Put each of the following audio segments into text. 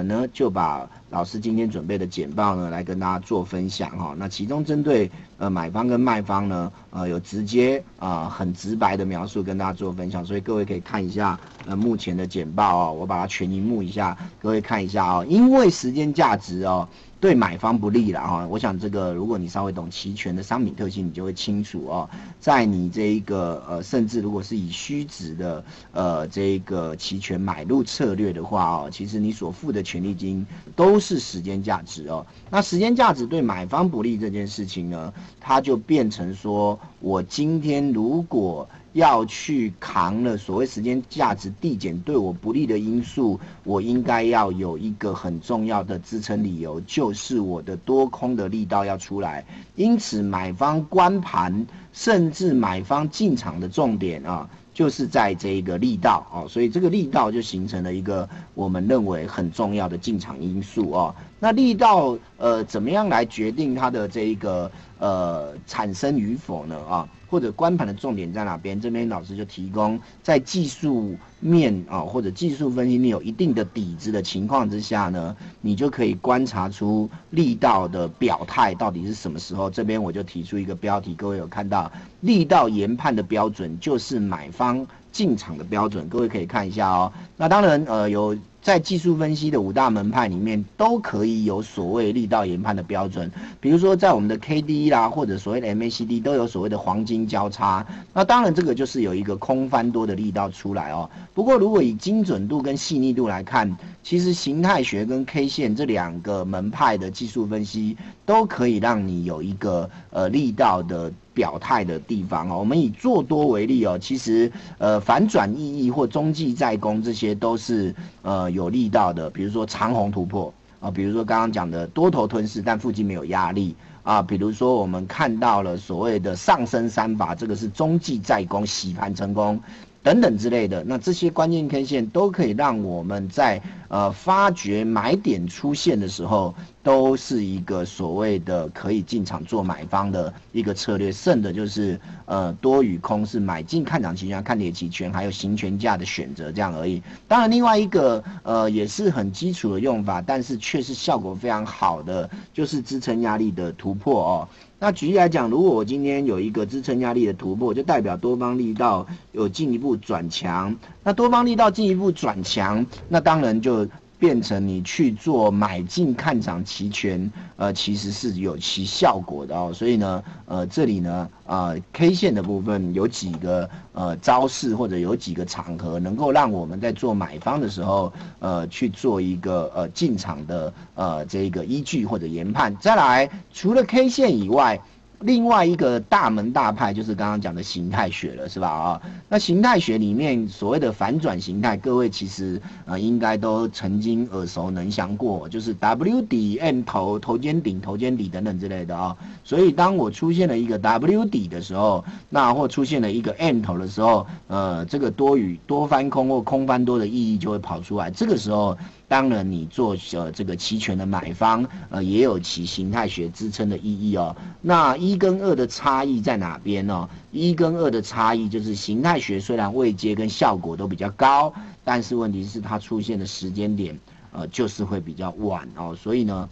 我呢？就把老师今天准备的简报呢来跟大家做分享哈。那其中针对呃买方跟卖方呢，呃有直接啊很直白的描述跟大家做分享，所以各位可以看一下呃目前的简报哦，我把它全荧幕一下，各位看一下哦，因为时间价值哦。对买方不利了哈，我想这个如果你稍微懂期权的商品特性，你就会清楚哦。在你这一个呃，甚至如果是以虚值的呃这个期权买入策略的话哦，其实你所付的权利金都是时间价值哦。那时间价值对买方不利这件事情呢，它就变成说我今天如果。要去扛了所谓时间价值递减对我不利的因素，我应该要有一个很重要的支撑理由，就是我的多空的力道要出来。因此，买方关盘，甚至买方进场的重点啊，就是在这一个力道哦。所以这个力道就形成了一个我们认为很重要的进场因素哦。那力道呃，怎么样来决定它的这一个呃产生与否呢？啊？或者关盘的重点在哪边？这边老师就提供在技术面啊，或者技术分析你有一定的底子的情况之下呢，你就可以观察出力道的表态到底是什么时候。这边我就提出一个标题，各位有看到力道研判的标准就是买方进场的标准，各位可以看一下哦。那当然呃有。在技术分析的五大门派里面，都可以有所谓力道研判的标准。比如说，在我们的 K D 啦，或者所谓的 M A C D，都有所谓的黄金交叉。那当然，这个就是有一个空翻多的力道出来哦。不过，如果以精准度跟细腻度来看，其实形态学跟 K 线这两个门派的技术分析，都可以让你有一个呃力道的。表态的地方哦，我们以做多为例哦，其实呃反转意义或中继再攻这些都是呃有力道的，比如说长虹突破啊，比如说刚刚讲的多头吞噬，但附近没有压力啊，比如说我们看到了所谓的上升三法，这个是中继再攻洗盘成功。等等之类的，那这些关键 K 线都可以让我们在呃发掘买点出现的时候，都是一个所谓的可以进场做买方的一个策略。剩的就是呃多与空是买进看涨期权、看跌期权，还有行权价的选择这样而已。当然，另外一个呃也是很基础的用法，但是却是效果非常好的，就是支撑压力的突破哦。那举例来讲，如果我今天有一个支撑压力的突破，就代表多方力道有进一步转强。那多方力道进一步转强，那当然就。变成你去做买进看涨期权，呃，其实是有其效果的哦。所以呢，呃，这里呢，啊，K 线的部分有几个呃招式或者有几个场合，能够让我们在做买方的时候，呃，去做一个呃进场的呃这个依据或者研判。再来，除了 K 线以外。另外一个大门大派就是刚刚讲的形态学了，是吧？啊，那形态学里面所谓的反转形态，各位其实呃应该都曾经耳熟能详过，就是 W 底 M 头头肩顶头肩底等等之类的啊。所以当我出现了一个 W 底的时候，那或出现了一个 M 头的时候，呃，这个多与多翻空或空翻多的意义就会跑出来。这个时候。当然，你做呃这个期权的买方，呃也有其形态学支撑的意义哦。那一跟二的差异在哪边呢？一跟二的差异就是形态学虽然位阶跟效果都比较高，但是问题是它出现的时间点，呃就是会比较晚哦。所以呢，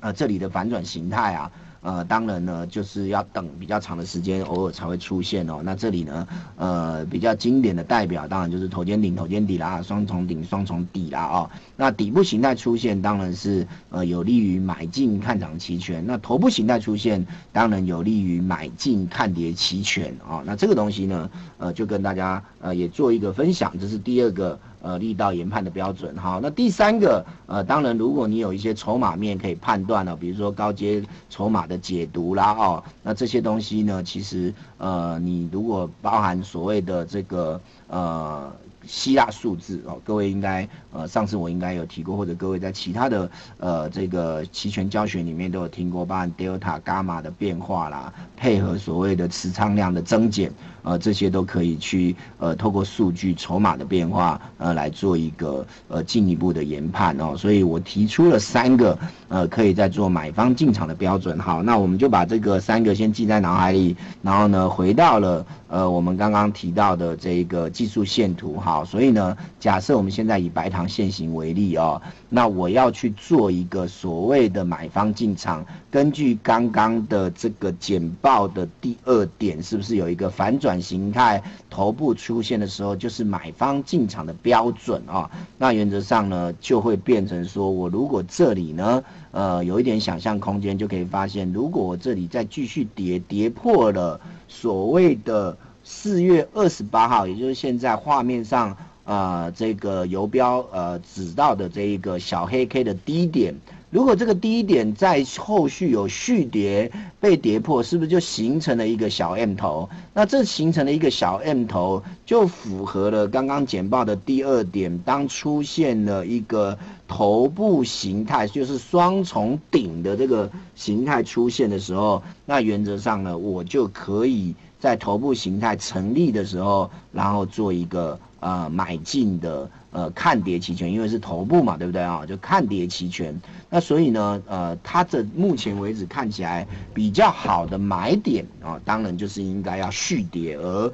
呃这里的反转形态啊。呃，当然呢，就是要等比较长的时间，偶尔才会出现哦。那这里呢，呃，比较经典的代表，当然就是头肩顶、头肩底啦，双重顶、双重底啦哦。那底部形态出现，当然是呃有利于买进看涨期权。那头部形态出现，当然有利于买进看跌期权啊。那这个东西呢，呃，就跟大家呃也做一个分享，这是第二个。呃，力道研判的标准，好，那第三个，呃，当然，如果你有一些筹码面可以判断了，比如说高阶筹码的解读啦，哦，那这些东西呢，其实，呃，你如果包含所谓的这个，呃。希腊数字哦，各位应该呃上次我应该有提过，或者各位在其他的呃这个期权教学里面都有听过，包含 delta、伽马的变化啦，配合所谓的持仓量的增减，呃这些都可以去呃透过数据筹码的变化呃来做一个呃进一步的研判哦，所以我提出了三个呃可以在做买方进场的标准，好，那我们就把这个三个先记在脑海里，然后呢回到了呃我们刚刚提到的这一个技术线图哈。好，所以呢，假设我们现在以白糖现行为例哦，那我要去做一个所谓的买方进场，根据刚刚的这个简报的第二点，是不是有一个反转形态头部出现的时候，就是买方进场的标准啊？那原则上呢，就会变成说我如果这里呢，呃，有一点想象空间，就可以发现，如果我这里再继续跌，跌破了所谓的。四月二十八号，也就是现在画面上啊，这个游标呃指到的这一个小黑 K 的低点，如果这个低点在后续有续跌被跌破，是不是就形成了一个小 M 头？那这形成了一个小 M 头，就符合了刚刚简报的第二点。当出现了一个头部形态，就是双重顶的这个形态出现的时候，那原则上呢，我就可以。在头部形态成立的时候，然后做一个呃买进的呃看跌期权，因为是头部嘛，对不对啊？就看跌期权。那所以呢，呃，它这目前为止看起来比较好的买点啊，当然就是应该要续跌。而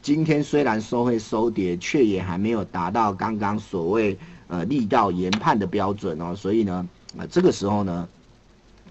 今天虽然收会收跌，却也还没有达到刚刚所谓呃力道研判的标准哦。所以呢，呃，这个时候呢，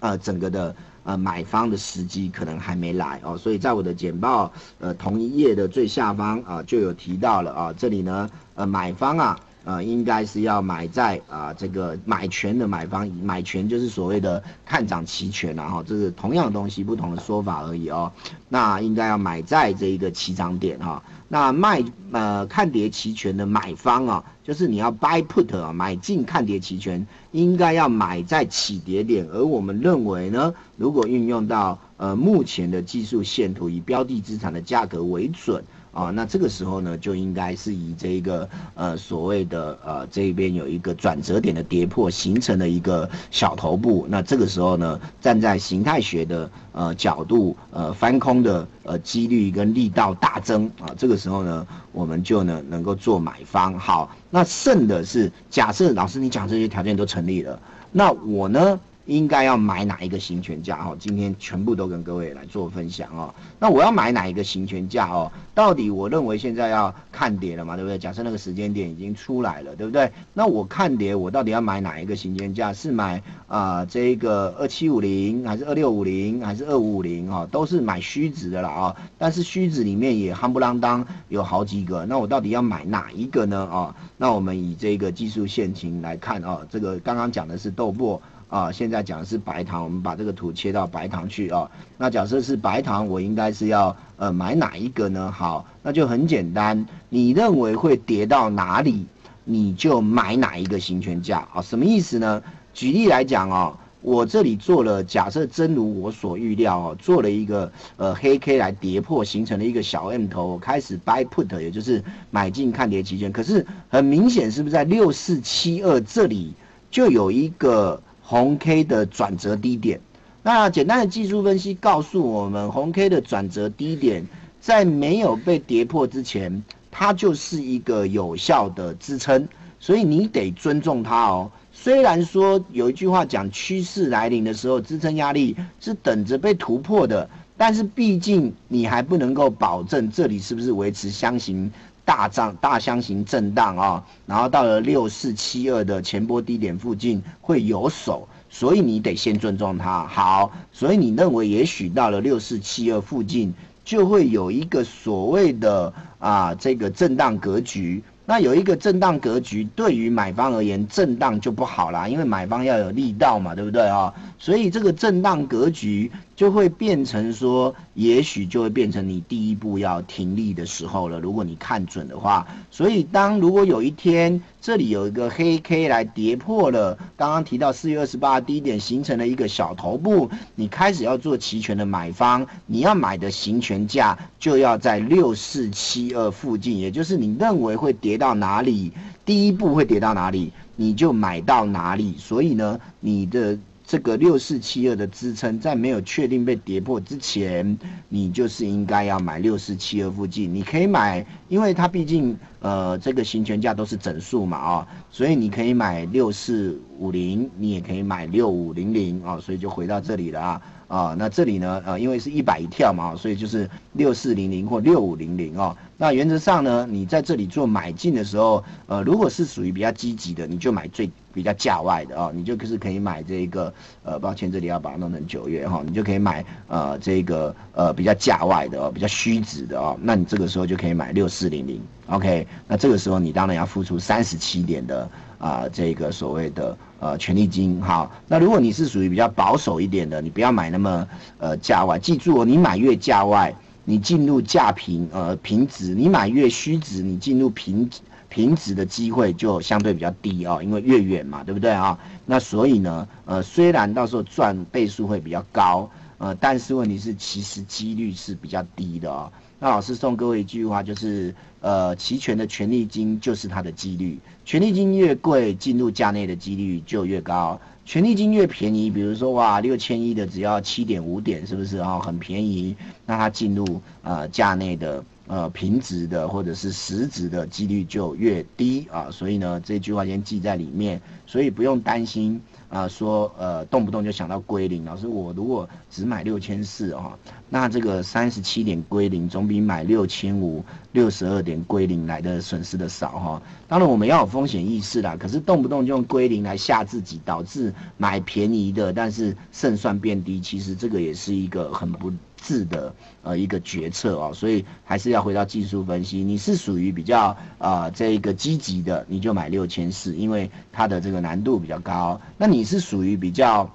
呃，整个的。呃，买方的时机可能还没来哦，所以在我的简报呃同一页的最下方啊就有提到了啊，这里呢呃买方啊呃应该是要买在啊这个买权的买方，买权就是所谓的看涨期权啊哈，这是同样的东西不同的说法而已哦，那应该要买在这一个起涨点哈。那卖呃看跌期权的买方啊，就是你要 buy put 啊，买进看跌期权，应该要买在起跌点。而我们认为呢，如果运用到呃目前的技术线图，以标的资产的价格为准。啊，那这个时候呢，就应该是以这个呃所谓的呃这边有一个转折点的跌破，形成了一个小头部。那这个时候呢，站在形态学的呃角度，呃翻空的呃几率跟力道大增啊。这个时候呢，我们就呢能够做买方。好，那剩的是假设老师你讲这些条件都成立了，那我呢？应该要买哪一个行权价哦？今天全部都跟各位来做分享哦。那我要买哪一个行权价哦？到底我认为现在要看跌了嘛，对不对？假设那个时间点已经出来了，对不对？那我看跌，我到底要买哪一个行权价？是买啊这个二七五零，还是二六五零，还是二五五零？哈，都是买虚值的了啊。但是虚值里面也夯不啷当有好几个，那我到底要买哪一个呢？啊，那我们以这个技术线型来看啊，这个刚刚讲的是豆粕。啊，现在讲的是白糖，我们把这个图切到白糖去啊。那假设是白糖，我应该是要呃买哪一个呢？好，那就很简单，你认为会跌到哪里，你就买哪一个行权价啊？什么意思呢？举例来讲哦，我这里做了假设，真如我所预料哦，做了一个呃黑 K 来跌破，形成了一个小 M 头，开始 buy put，也就是买进看跌期权。可是很明显，是不是在六四七二这里就有一个？红 K 的转折低点，那简单的技术分析告诉我们，红 K 的转折低点在没有被跌破之前，它就是一个有效的支撑，所以你得尊重它哦。虽然说有一句话讲，趋势来临的时候，支撑压力是等着被突破的，但是毕竟你还不能够保证这里是不是维持箱型大涨、大箱型震荡啊。然后到了六四七二的前波低点附近会有手，所以你得先尊重它。好，所以你认为也许到了六四七二附近就会有一个所谓的啊这个震荡格局。那有一个震荡格局，对于买方而言，震荡就不好啦，因为买方要有力道嘛，对不对啊？所以这个震荡格局就会变成说，也许就会变成你第一步要停利的时候了。如果你看准的话，所以当如果有一天这里有一个黑 K 来跌破了刚刚提到四月二十八低点，形成了一个小头部，你开始要做期权的买方，你要买的行权价就要在六四七二附近，也就是你认为会跌到哪里，第一步会跌到哪里，你就买到哪里。所以呢，你的。这个六四七二的支撑，在没有确定被跌破之前，你就是应该要买六四七二附近。你可以买，因为它毕竟呃这个行权价都是整数嘛啊，所以你可以买六四五零，你也可以买六五零零啊，所以就回到这里了啊啊，那这里呢，呃，因为是一百一跳嘛，所以就是六四零零或六五零零哦。那原则上呢，你在这里做买进的时候，呃，如果是属于比较积极的，你就买最比较价外的哦，你就是可以买这个，呃，抱歉，这里要把它弄成九月哈，你就可以买呃这个呃比较价外的哦，比较虚值的哦，那你这个时候就可以买六四零零，OK，那这个时候你当然要付出三十七点的啊这个所谓的。呃，权利金哈，那如果你是属于比较保守一点的，你不要买那么呃价外。记住哦，你买越价外，你进入价平呃平值；你买越虚值，你进入平平值的机会就相对比较低哦，因为越远嘛，对不对啊？那所以呢，呃，虽然到时候赚倍数会比较高，呃，但是问题是其实几率是比较低的哦。那老师送各位一句话，就是呃，期权的权利金就是它的几率，权利金越贵，进入价内的几率就越高；权利金越便宜，比如说哇，六千一的只要七点五点，是不是啊？很便宜，那它进入呃价内的呃平值的或者是实值的几率就越低啊。所以呢，这句话先记在里面，所以不用担心。啊，说呃，动不动就想到归零。老师，我如果只买六千四啊，那这个三十七点归零，总比买六千五六十二点归零来的损失的少哈。当然我们要有风险意识啦，可是动不动就用归零来吓自己，导致买便宜的，但是胜算变低，其实这个也是一个很不。字的呃一个决策哦，所以还是要回到技术分析。你是属于比较啊这一个积极的，你就买六千四，因为它的这个难度比较高。那你是属于比较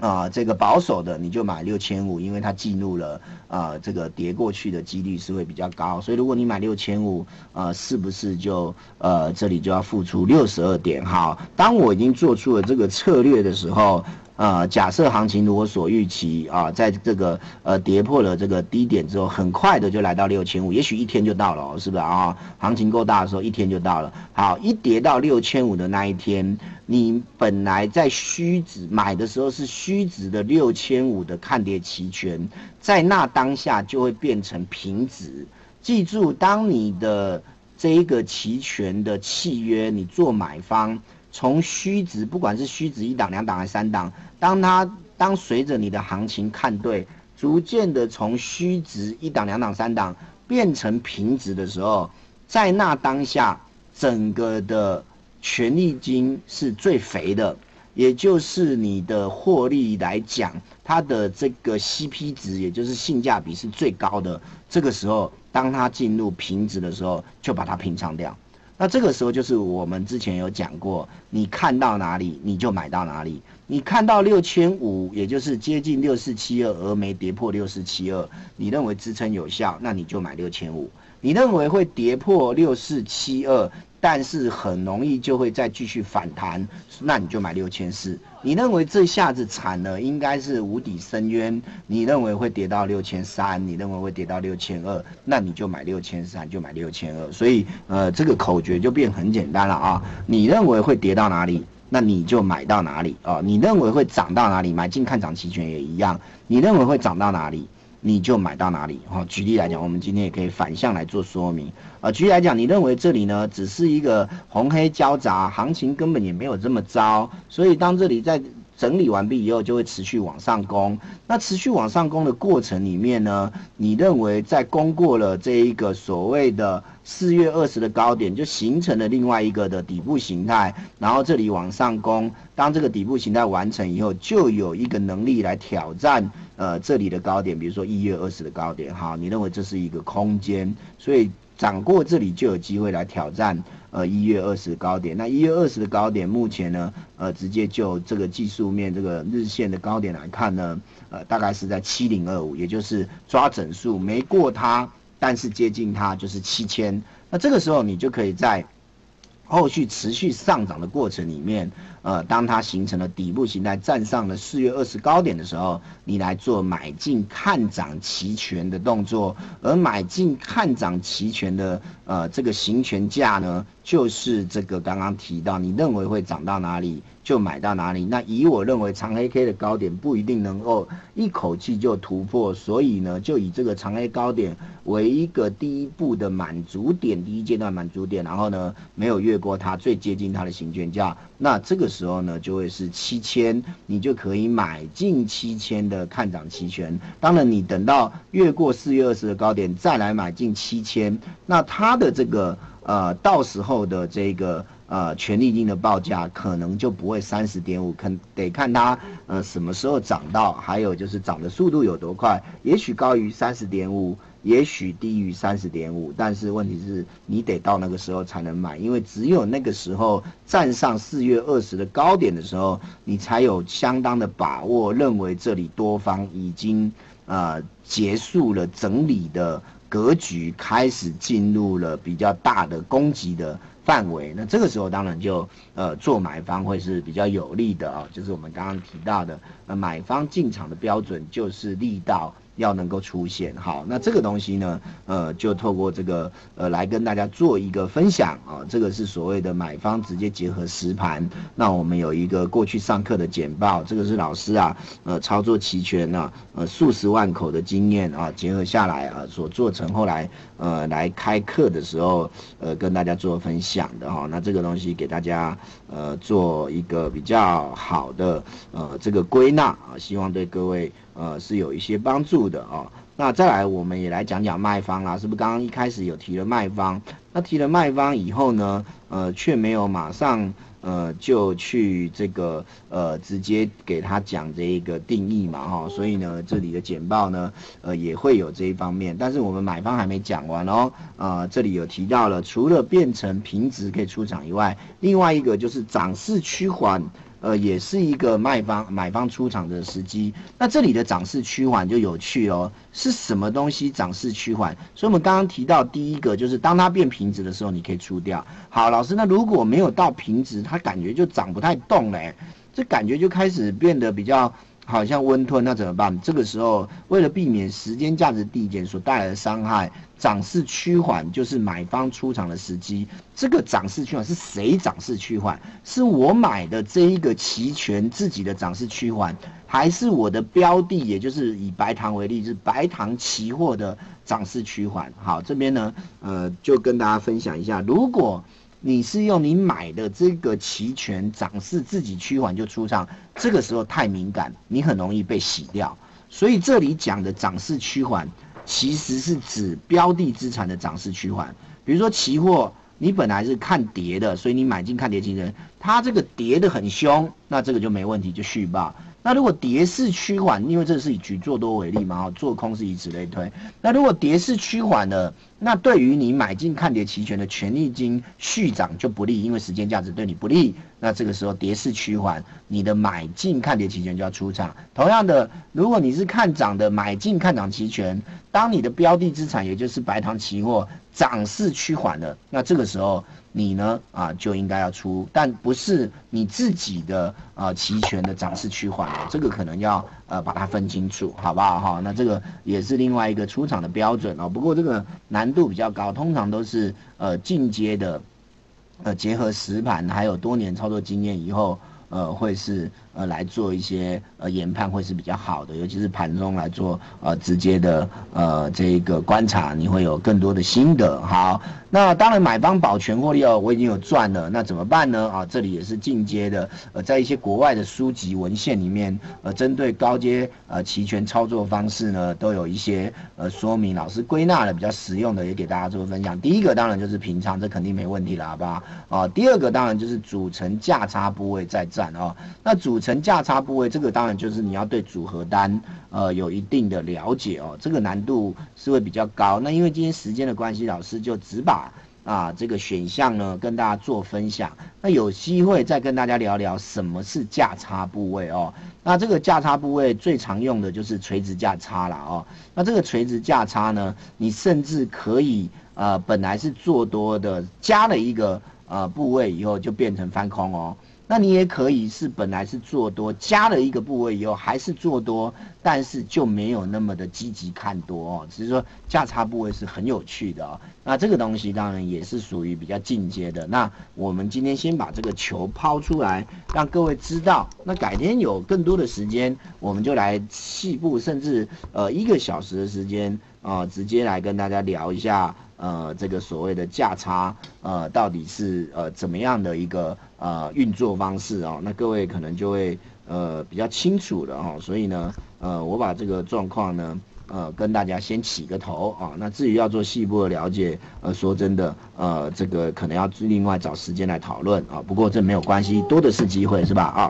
啊这个保守的，你就买六千五，因为它进入了啊这个跌过去的几率是会比较高。所以如果你买六千五，呃是不是就呃这里就要付出六十二点？好，当我已经做出了这个策略的时候。呃，假设行情如果所预期啊，在这个呃跌破了这个低点之后，很快的就来到六千五，也许一天就到了，是不是啊？行情够大的时候，一天就到了。好，一跌到六千五的那一天，你本来在虚值买的时候是虚值的六千五的看跌期权，在那当下就会变成平值。记住，当你的这一个期权的契约，你做买方。从虚值，不管是虚值一档、两档还是三档，当它当随着你的行情看对，逐渐的从虚值一档、两档、三档变成平值的时候，在那当下，整个的权利金是最肥的，也就是你的获利来讲，它的这个 CP 值，也就是性价比是最高的。这个时候，当它进入平值的时候，就把它平仓掉。那这个时候就是我们之前有讲过，你看到哪里你就买到哪里。你看到六千五，也就是接近六四七二，而没跌破六四七二，你认为支撑有效，那你就买六千五。你认为会跌破六四七二？但是很容易就会再继续反弹，那你就买六千四。你认为这下子惨了，应该是无底深渊。你认为会跌到六千三，你认为会跌到六千二，那你就买六千三，就买六千二。所以，呃，这个口诀就变很简单了啊。你认为会跌到哪里，那你就买到哪里啊。你认为会涨到哪里，买进看涨期权也一样。你认为会涨到哪里？你就买到哪里哈？举例来讲，我们今天也可以反向来做说明啊。举例来讲，你认为这里呢只是一个红黑交杂，行情根本也没有这么糟，所以当这里在整理完毕以后，就会持续往上攻。那持续往上攻的过程里面呢，你认为在攻过了这一个所谓的四月二十的高点，就形成了另外一个的底部形态，然后这里往上攻，当这个底部形态完成以后，就有一个能力来挑战。呃，这里的高点，比如说一月二十的高点，哈，你认为这是一个空间，所以涨过这里就有机会来挑战呃一月二十的高点。那一月二十的高点，目前呢，呃，直接就这个技术面这个日线的高点来看呢，呃，大概是在七零二五，也就是抓整数没过它，但是接近它就是七千。那这个时候你就可以在。后续持续上涨的过程里面，呃，当它形成了底部形态，站上了四月二十高点的时候，你来做买进看涨期权的动作，而买进看涨期权的呃这个行权价呢，就是这个刚刚提到，你认为会涨到哪里？就买到哪里。那以我认为长黑 K 的高点不一定能够一口气就突破，所以呢，就以这个长黑高点为一个第一步的满足点，第一阶段满足点，然后呢没有越过它，最接近它的行权价，那这个时候呢就会是七千，你就可以买进七千的看涨期权。当然，你等到越过四月二十的高点再来买进七千，那它的这个呃到时候的这个。呃，权利金的报价可能就不会三十点五，肯得看它呃什么时候涨到，还有就是涨的速度有多快，也许高于三十点五，也许低于三十点五，但是问题是你得到那个时候才能买，因为只有那个时候站上四月二十的高点的时候，你才有相当的把握，认为这里多方已经呃结束了整理的格局，开始进入了比较大的攻击的。范围，那这个时候当然就呃做买方会是比较有利的啊，就是我们刚刚提到的，呃买方进场的标准就是力道。要能够出现好，那这个东西呢，呃，就透过这个呃来跟大家做一个分享啊，这个是所谓的买方直接结合实盘。那我们有一个过去上课的简报，这个是老师啊，呃，操作齐全啊，呃，数十万口的经验啊，结合下来啊，所做成后来呃来开课的时候，呃，跟大家做分享的哈。那这个东西给大家呃做一个比较好的呃这个归纳啊，希望对各位。呃，是有一些帮助的啊。那再来，我们也来讲讲卖方啦，是不是？刚刚一开始有提了卖方，那提了卖方以后呢，呃，却没有马上呃就去这个呃直接给他讲这一个定义嘛，哈。所以呢，这里的简报呢，呃，也会有这一方面。但是我们买方还没讲完哦，啊，这里有提到了，除了变成平值可以出场以外，另外一个就是涨势趋缓。呃，也是一个卖方买方出场的时机。那这里的涨势趋缓就有趣哦，是什么东西涨势趋缓？所以我们刚刚提到第一个就是当它变平值的时候，你可以出掉。好，老师，那如果没有到平值，它感觉就涨不太动嘞，这感觉就开始变得比较。好像温吞，那怎么办？这个时候，为了避免时间价值递减所带来的伤害，涨势趋缓就是买方出场的时机。这个涨势趋缓是谁涨势趋缓？是我买的这一个期权自己的涨势趋缓，还是我的标的，也就是以白糖为例，是白糖期货的涨势趋缓？好，这边呢，呃，就跟大家分享一下，如果。你是用你买的这个期权涨势自己趋缓就出场，这个时候太敏感，你很容易被洗掉。所以这里讲的涨势趋缓，其实是指标的资产的涨势趋缓。比如说期货，你本来是看跌的，所以你买进看跌期权，它这个跌的很凶，那这个就没问题，就续报。那如果跌势趋缓，因为这是以举做多为例嘛，做空是以此类推。那如果跌势趋缓呢？那对于你买进看跌期权的权利金续涨就不利，因为时间价值对你不利。那这个时候跌势趋缓，你的买进看跌期权就要出场。同样的，如果你是看涨的买进看涨期权，当你的标的资产也就是白糖期货涨势趋缓了，那这个时候。你呢啊就应该要出，但不是你自己的啊期权的涨势趋缓，这个可能要呃把它分清楚，好不好哈？那这个也是另外一个出场的标准哦。不过这个难度比较高，通常都是呃进阶的，呃结合实盘还有多年操作经验以后，呃会是。呃，来做一些呃研判会是比较好的，尤其是盘中来做呃直接的呃这个观察，你会有更多的心得。好，那当然买方保全获利哦，我已经有赚了，那怎么办呢？啊，这里也是进阶的，呃，在一些国外的书籍文献里面，呃，针对高阶呃期权操作方式呢，都有一些呃说明，老师归纳了比较实用的，也给大家做分享。第一个当然就是平仓，这肯定没问题了，好不好？啊，第二个当然就是组成价差部位再战哦，那组。成价差部位，这个当然就是你要对组合单，呃，有一定的了解哦。这个难度是会比较高。那因为今天时间的关系，老师就只把啊这个选项呢跟大家做分享。那有机会再跟大家聊聊什么是价差部位哦。那这个价差部位最常用的就是垂直价差了哦。那这个垂直价差呢，你甚至可以呃本来是做多的，加了一个呃部位以后就变成翻空哦。那你也可以是本来是做多，加了一个部位以后还是做多，但是就没有那么的积极看多哦。只是说价差部位是很有趣的哦。那这个东西当然也是属于比较进阶的。那我们今天先把这个球抛出来，让各位知道。那改天有更多的时间，我们就来细部，甚至呃一个小时的时间啊，直接来跟大家聊一下。呃，这个所谓的价差，呃，到底是呃怎么样的一个呃运作方式哦？那各位可能就会呃比较清楚了哈。所以呢，呃，我把这个状况呢，呃，跟大家先起个头啊。那至于要做细部的了解，呃，说真的，呃，这个可能要另外找时间来讨论啊。不过这没有关系，多的是机会，是吧？啊。